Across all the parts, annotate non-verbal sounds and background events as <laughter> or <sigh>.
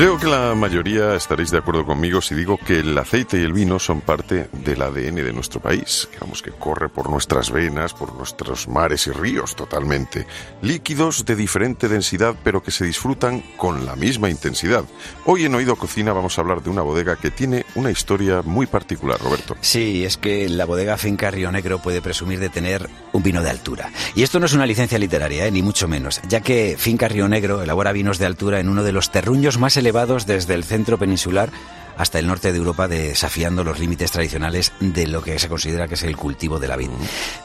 Creo que la mayoría estaréis de acuerdo conmigo si digo que el aceite y el vino son parte del ADN de nuestro país. Digamos que corre por nuestras venas, por nuestros mares y ríos totalmente. Líquidos de diferente densidad pero que se disfrutan con la misma intensidad. Hoy en Oído Cocina vamos a hablar de una bodega que tiene una historia muy particular, Roberto. Sí, es que la bodega Finca Río Negro puede presumir de tener un vino de altura. Y esto no es una licencia literaria, ¿eh? ni mucho menos, ya que Finca Río Negro elabora vinos de altura en uno de los terruños más elevados desde el centro peninsular hasta el norte de Europa, desafiando los límites tradicionales de lo que se considera que es el cultivo de la vid.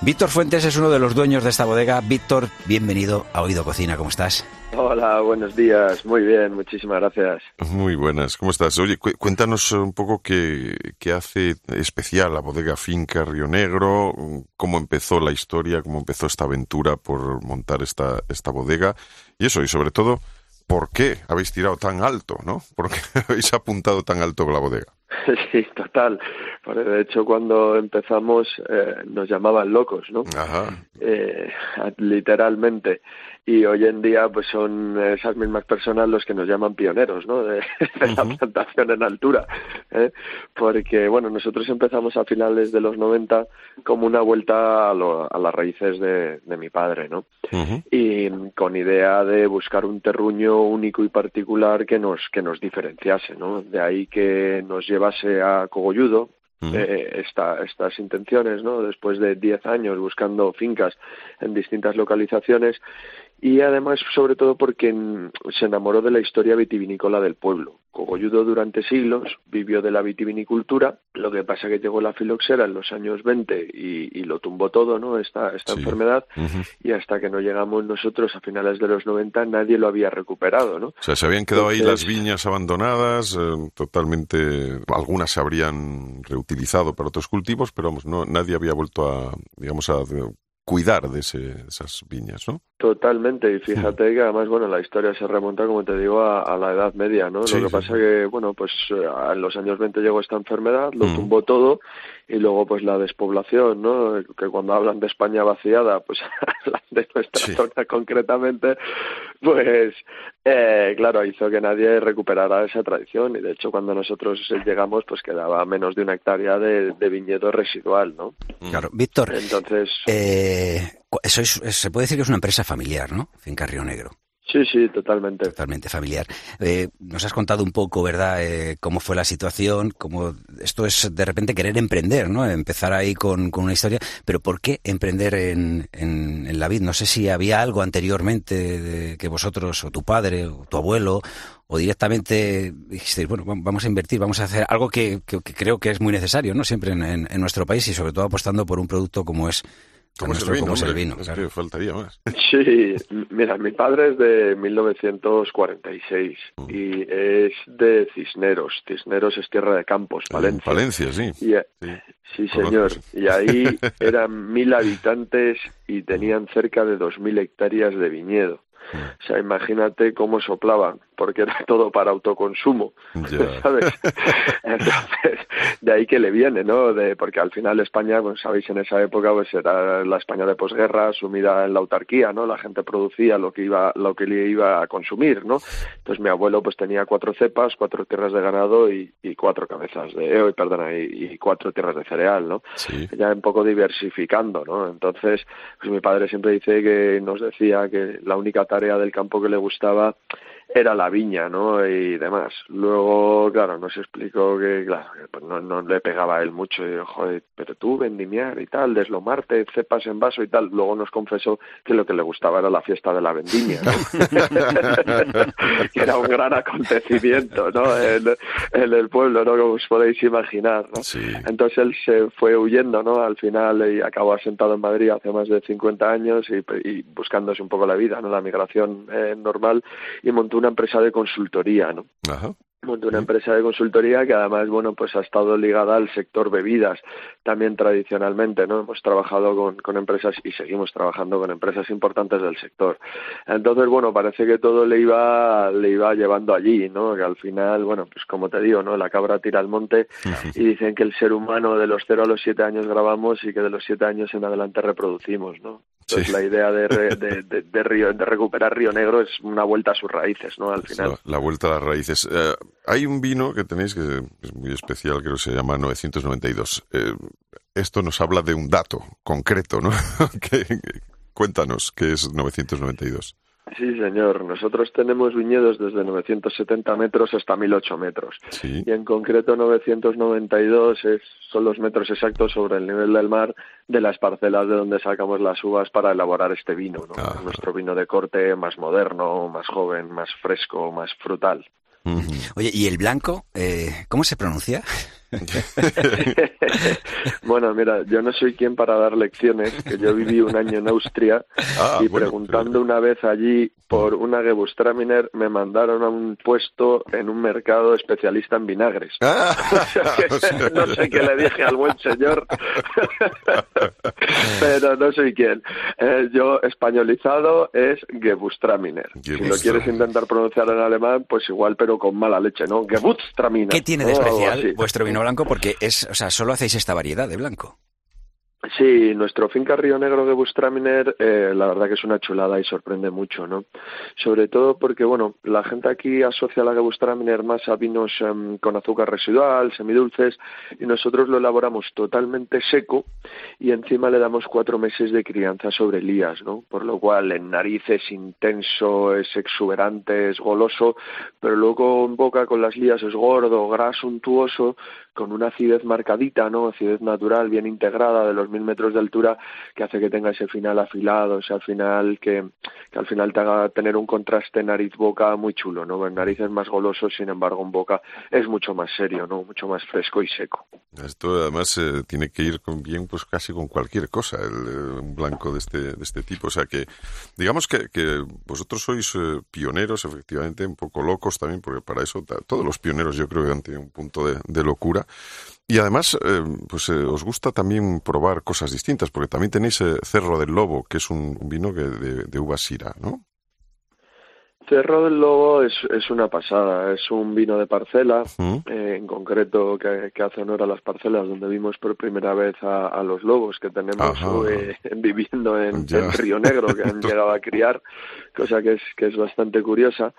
Víctor Fuentes es uno de los dueños de esta bodega. Víctor, bienvenido a Oído Cocina, ¿cómo estás? Hola, buenos días. Muy bien, muchísimas gracias. Muy buenas, ¿cómo estás? Oye, cuéntanos un poco qué, qué hace especial la bodega Finca Río Negro, cómo empezó la historia, cómo empezó esta aventura por montar esta, esta bodega y eso, y sobre todo, ¿por qué habéis tirado tan alto, no? ¿Por qué <laughs> habéis apuntado tan alto la bodega? <laughs> Sí, total. De hecho, cuando empezamos eh, nos llamaban locos, ¿no? Ajá. Eh, <laughs> literalmente y hoy en día pues son esas mismas personas los que nos llaman pioneros ¿no? de, <laughs> la plantación en altura ¿eh? porque bueno nosotros empezamos a finales de los 90 como una vuelta a, a las raíces de, de, mi padre ¿no? y con idea de buscar un terruño único y particular que nos que nos diferenciase ¿no? de ahí que nos llevase a Cogolludo eh, esta, estas intenciones, ¿no? Después de 10 años buscando fincas en distintas localizaciones y además sobre todo porque se enamoró de la historia vitivinícola del pueblo. Cogolludo durante siglos vivió de la vitivinicultura, lo que pasa que llegó la filoxera en los años 20 y, lo tumbó todo, ¿no? Esta, esta enfermedad y hasta que no llegamos nosotros a finales de los 90 nadie lo había recuperado, ¿no? O sea, se habían quedado ahí las viñas abandonadas, eh, totalmente, algunas se habrían reutilizado para otros cultivos, pero vamos, no, nadie había vuelto a, digamos, a cuidar de, esas viñas, ¿no? Totalmente, y fíjate que además, bueno, la historia se remonta, como te digo, a, la Edad Media, ¿no? Lo que pasa que, bueno, pues eh, en los años 20 llegó esta enfermedad, lo mm. tumbó todo, y luego pues la despoblación, ¿no? Que cuando hablan de España vaciada, pues <laughs> hablan de nuestra zona concretamente, pues eh, claro, hizo que nadie recuperara esa tradición, y de hecho cuando nosotros llegamos, pues quedaba menos de una hectárea de, viñedo residual, ¿no? Claro, Víctor. Entonces... Eh, eso se puede decir que es una empresa familiar, ¿no? Finca Río Negro. Sí, sí, totalmente. Totalmente familiar. Eh, nos has contado un poco, ¿verdad?, eh, cómo fue la situación, cómo esto es de repente querer emprender, ¿no? Empezar ahí con, con una historia, pero ¿por qué emprender en, en, la vid? No sé si había algo anteriormente de, que vosotros, o tu padre, o tu abuelo, o directamente dijisteis, bueno, vamos a invertir, vamos a hacer algo que, que, creo que es muy necesario, ¿no? Siempre en, en nuestro país y sobre todo apostando por un producto como es como es el vino, faltaría más. Sí, mira, mi padre es de 1946 mm. y es de Cisneros. Cisneros es tierra de campos, Valencia. Valencia, sí. sí, señor. Y ahí <laughs> eran mil habitantes y tenían cerca de dos mil hectáreas de viñedo. Mm. O sea, imagínate cómo soplaban porque era <laughs> todo para autoconsumo, <laughs> ¿sabes? Entonces, de ahí que le viene, ¿no? De, porque al final España, pues sabéis, en esa época pues era la España de posguerra, sumida en la autarquía, ¿no? La gente producía lo que iba, lo que le iba a consumir, ¿no? Entonces mi abuelo pues tenía cuatro cepas, cuatro tierras de ganado y, cuatro cabezas de, eh, perdona, y, cuatro tierras de cereal, ¿no? Ya un poco diversificando, ¿no? Entonces, pues mi padre siempre dice que nos decía que la única tarea del campo que le gustaba era la viña, ¿no? Y demás. Luego, claro, nos explicó que, claro, pues no, no, le pegaba a él mucho. Y joder, pero tú vendimiar y tal, deslomarte, cepas en vaso y tal. Luego nos confesó que lo que le gustaba era la fiesta de la vendimia, ¿no? <laughs> que era un gran acontecimiento, ¿no? En, el pueblo, ¿no? Como os podéis imaginar, ¿no? Entonces él se fue huyendo, ¿no? Al final y acabó asentado en Madrid hace más de 50 años y, y buscándose un poco la vida, ¿no? La migración eh, normal y montó una empresa de consultoría, ¿no? monté una empresa de consultoría que además bueno pues ha estado ligada al sector bebidas también tradicionalmente no hemos trabajado con, con empresas y seguimos trabajando con empresas importantes del sector. Entonces bueno parece que todo le iba le iba llevando allí no que al final bueno pues como te digo no la cabra tira al monte <laughs> y dicen que el ser humano de los cero a los siete años grabamos y que de los siete años en adelante reproducimos no entonces la idea de, de, de, de, Río, de recuperar Río Negro es una vuelta a sus raíces no al final la, la vuelta a las raíces eh, hay un vino que tenéis que es muy especial, creo que se llama 992. Eh, esto nos habla de un dato concreto, ¿no? <laughs> cuéntanos qué es 992. Sí, señor. Nosotros tenemos viñedos desde 970 metros hasta 1008 metros. Sí. Y en concreto 992 es, son los metros exactos sobre el nivel del mar de las parcelas de donde sacamos las uvas para elaborar este vino. ¿no? Nuestro vino de corte más moderno, más joven, más fresco, más frutal. Oye, ¿y el blanco? Eh, ¿Cómo se pronuncia? <laughs> bueno, mira, yo no soy quien para dar lecciones, que yo viví un año en Austria <laughs> Ah, y bueno, preguntando pero- una vez allí por una Gewürztraminer me mandaron a un puesto en un mercado especialista en vinagres. Ah, <laughs> O sea, no sé qué le dije al buen señor, pero no soy quien. Eh, yo españolizado es Gewürztraminer. Si lo quieres intentar pronunciar en alemán, pues igual, pero con mala leche, ¿no? Gewürztraminer. ¿Qué tiene de especial vuestro vino blanco? Porque es, o sea, solo hacéis esta variedad de blanco. Sí, nuestro finca Río Negro de Bustraminer, eh, la verdad que es una chulada y sorprende mucho, ¿no? Sobre todo porque, bueno, la gente aquí asocia la Gewürztraminer más a vinos em, con azúcar residual, semidulces, y nosotros lo elaboramos totalmente seco y encima le damos cuatro meses de crianza sobre lías, ¿no? Por lo cual en nariz es intenso, es exuberante, es goloso, pero luego en boca con las lías es gordo, graso, untuoso, con una acidez marcadita, ¿no? Acidez natural, bien integrada de los mil metros de altura, que hace que tenga ese final afilado, ese final que, que al final te haga tener un contraste nariz-boca muy chulo, ¿no? En nariz es más goloso, sin embargo en boca es mucho más serio, ¿no? Mucho más fresco y seco. Esto además eh, tiene que ir con bien, pues casi con cualquier cosa, el, eh, un blanco de este, de este tipo. O sea que, digamos que, que vosotros sois eh, pioneros, efectivamente, un poco locos también, porque para eso todos los pioneros yo creo que han tenido un punto de, de locura. Y además, eh, pues eh, os gusta también probar cosas distintas, porque también tenéis eh, Cerro del Lobo, que es un, vino que de, de uva sira, ¿no? Cerro del Lobo es, es una pasada, es un vino de parcela, ¿Mm? eh, en concreto que, que hace honor a las parcelas donde vimos por primera vez a, a los lobos que tenemos eh, <laughs> viviendo en, en Río Negro, que han <laughs> llegado a criar, cosa que es, que es bastante curiosa,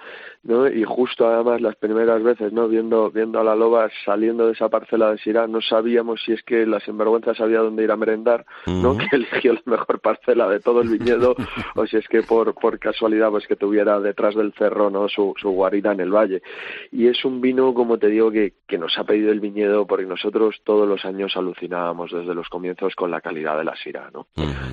¿no? Y justo además las primeras veces, ¿no? Viendo, viendo a la loba saliendo de esa parcela de Syrah, no sabíamos si es que la sinvergüenza sabía dónde ir a merendar, ¿no? Ujú. <laughs> Que eligió la mejor parcela de todo el viñedo, o si es que por, por casualidad, pues que tuviera detrás del cerro, ¿no? Su, su guarida en el valle. Y es un vino, como te digo, que, que nos ha pedido el viñedo porque nosotros todos los años alucinábamos desde los comienzos con la calidad de la Syrah, ¿no?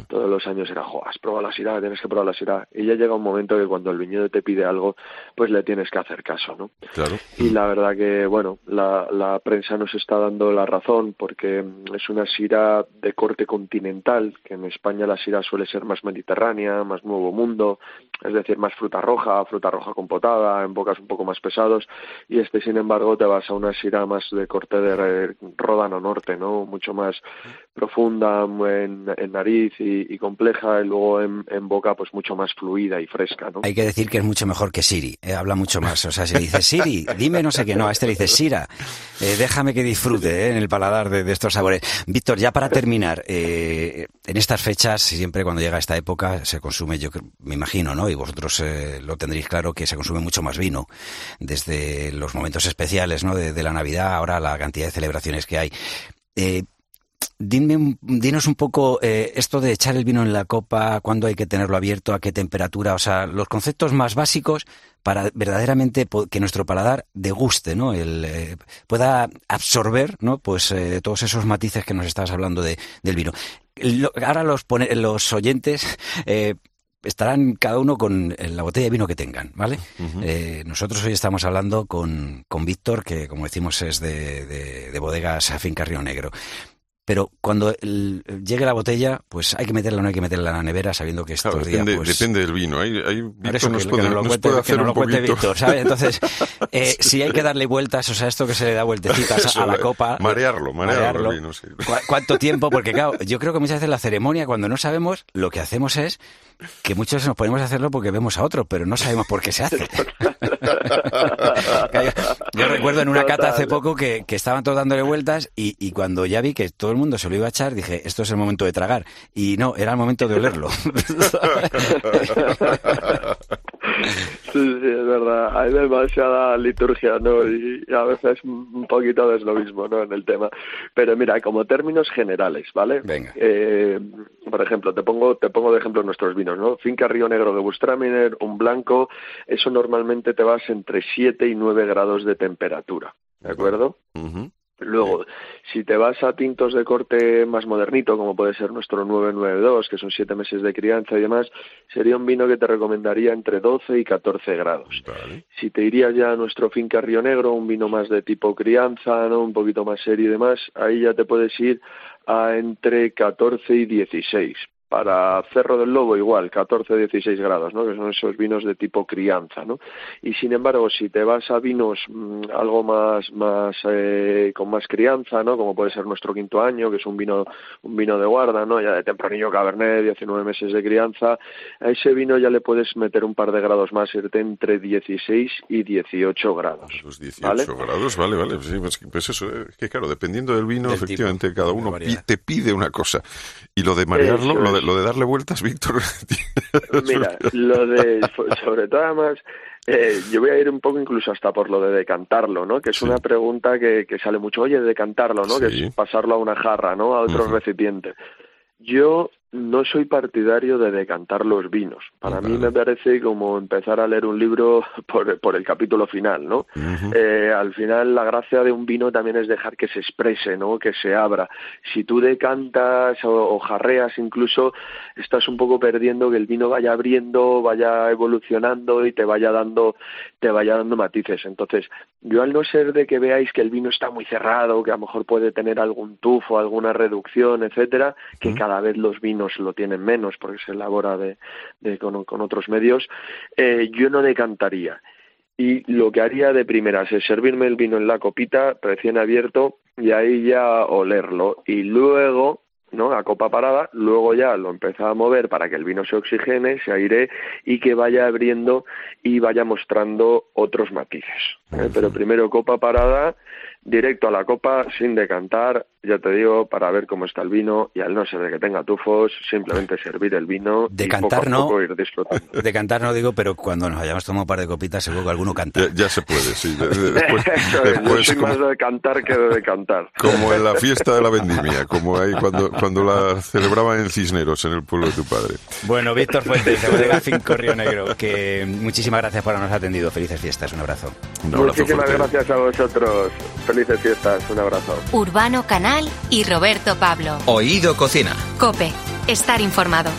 Todos los años era, jo, has probado la Syrah, tienes que probar la Syrah. Y ya llega un momento que cuando el viñedo te pide algo, pues le tienes que hacer caso, ¿no? Claro. Y la verdad que, bueno, la, la prensa nos está dando la razón porque es una sira de corte continental, que en España la sira suele ser más mediterránea, más nuevo mundo, es decir, más fruta roja, fruta roja compotada, en bocas un poco más pesados, y este, sin embargo, te vas a una sira más de corte de Ródano Norte, ¿no? Mucho más profunda en, en nariz y, y compleja, y luego en, en boca, pues mucho más fluida y fresca, ¿no? Hay que decir que es mucho mejor que Siri, eh, habla mucho más. O sea, si dice Siri, dime no sé qué, no, a este le dice Sira, eh, déjame que disfrute eh, en el paladar de, de estos sabores. Víctor, ya para terminar, eh, en estas fechas, siempre cuando llega esta época, se consume, yo me imagino, ¿no? Y vosotros eh, lo tendréis claro, que se consume mucho más vino, desde los momentos especiales, ¿no? De, la Navidad, ahora la cantidad de celebraciones que hay. Eh, Dime, dinos un poco eh, esto de echar el vino en la copa, cuándo hay que tenerlo abierto, a qué temperatura, o sea, los conceptos más básicos para verdaderamente que nuestro paladar deguste, ¿no? El, eh, pueda absorber, ¿no? Pues todos esos matices que nos estás hablando de, del vino. Ahora los, los oyentes estarán cada uno con eh, la botella de vino que tengan, ¿vale? Eh, nosotros hoy estamos hablando con, con Víctor, que como decimos es de, de, de bodegas Finca Río Negro. pero cuando llegue la botella, pues hay que meterla o no hay que meterla en la nevera, sabiendo que estos depende, días... Pues, depende del vino. Hay, hay eso nos puede, lo cuente, hacer lo cuente Víctor, ¿sabes? Entonces, <laughs> eh, si hay que darle vueltas, o sea, esto que se le da vueltecitas a, la copa... Marearlo, marearlo. marearlo ¿Cuánto tiempo? Porque claro, yo creo que muchas veces la ceremonia, cuando no sabemos, lo que hacemos es que muchos veces nos podemos hacerlo porque vemos a otro, pero no sabemos por qué se hace. <laughs> <laughs> yo recuerdo en una cata hace poco que, que estaban todos dándole vueltas y, y, cuando ya vi que todo el mundo se lo iba a echar, dije, esto es el momento de tragar. Y no, era el momento de olerlo. <laughs> Sí, sí, es verdad. Hay demasiada liturgia, ¿no? Y a veces un poquito es lo mismo, ¿no? En el tema. Pero mira, como términos generales, ¿vale? Venga. Eh, por ejemplo, te pongo, te pongo de ejemplo nuestros vinos, ¿no? Finca Río Negro de Bustraminer, un blanco, eso normalmente te vas entre 7 y 9 grados de temperatura, ¿de acuerdo? Luego, si te vas a tintos de corte más modernito, como puede ser nuestro 992, que son siete meses de crianza y demás, sería un vino que te recomendaría entre 12 y 14 grados. Si te irías ya a nuestro finca Río Negro, un vino más de tipo crianza, ¿no? un poquito más serio y demás, ahí ya te puedes ir a entre 14 y 16 para Cerro del Lobo igual, 14-16 grados, ¿no? que son esos vinos de tipo crianza. ¿no? Y sin embargo, si te vas a vinos mm, algo más, más eh, con más crianza, ¿no? como puede ser nuestro quinto año, que es un vino, un vino de guarda, ¿no? ya de tempranillo cabernet, 19 meses de crianza, a ese vino ya le puedes meter un par de grados más, irte entre 16 y 18 grados. Los 18 grados, vale, vale. Sí, pues, pues, eso, es eh, que claro, dependiendo del vino, efectivamente, cada uno te pide una cosa. Y lo de marearlo, lo de, lo de darle vueltas, <laughs> Víctor. Mira, lo de, sobre todo además, eh, yo voy a ir un poco incluso hasta por lo de decantarlo, ¿no? Que es una pregunta que, que, sale mucho, oye, decantarlo, ¿no? Que es pasarlo a una jarra, ¿no? A otro recipiente. Yo no soy partidario de decantar los vinos. Para mí me parece como empezar a leer un libro <laughs> por, por el capítulo final, ¿no? eh, al final la gracia de un vino también es dejar que se exprese, ¿no? Que se abra. Si tú decantas o, jarreas incluso, estás un poco perdiendo que el vino vaya abriendo, vaya evolucionando y te vaya dando, te vaya dando matices. Entonces, yo al no ser de que veáis que el vino está muy cerrado, que a lo mejor puede tener algún tufo, alguna reducción, etcétera, que cada vez los vinos lo tienen menos porque se elabora de, con, otros medios, eh, yo no decantaría. Y lo que haría de primeras es servirme el vino en la copita recién abierto y ahí ya olerlo. Y luego ¿no? a copa parada, luego ya lo empezaba a mover para que el vino se oxigene, se aire y que vaya abriendo y vaya mostrando otros matices. ¿eh? Pero primero copa parada, directo a la copa, sin decantar, ya te digo, para ver cómo está el vino y al no ser de que tenga tufos, simplemente servir el vino decantar y poco a poco ir disfrutando. Decantar no digo, pero cuando nos hayamos tomado un par de copitas seguro que alguno canta. Ya, se puede, sí. <laughs> Después, Yo soy más de cantar que de decantar. Como en la fiesta de la vendimia, como ahí cuando, cuando la celebraban en Cisneros, en el pueblo de tu padre. Bueno, Víctor Fuentes, de Bodega Finco Río Negro, que muchísimas gracias por habernos atendido. Felices fiestas, un abrazo. Un abrazo muchísimas gracias a vosotros. Felices fiestas, un abrazo. Urbano Canal y Roberto Pablo. Oído Cocina. Cope, estar informado.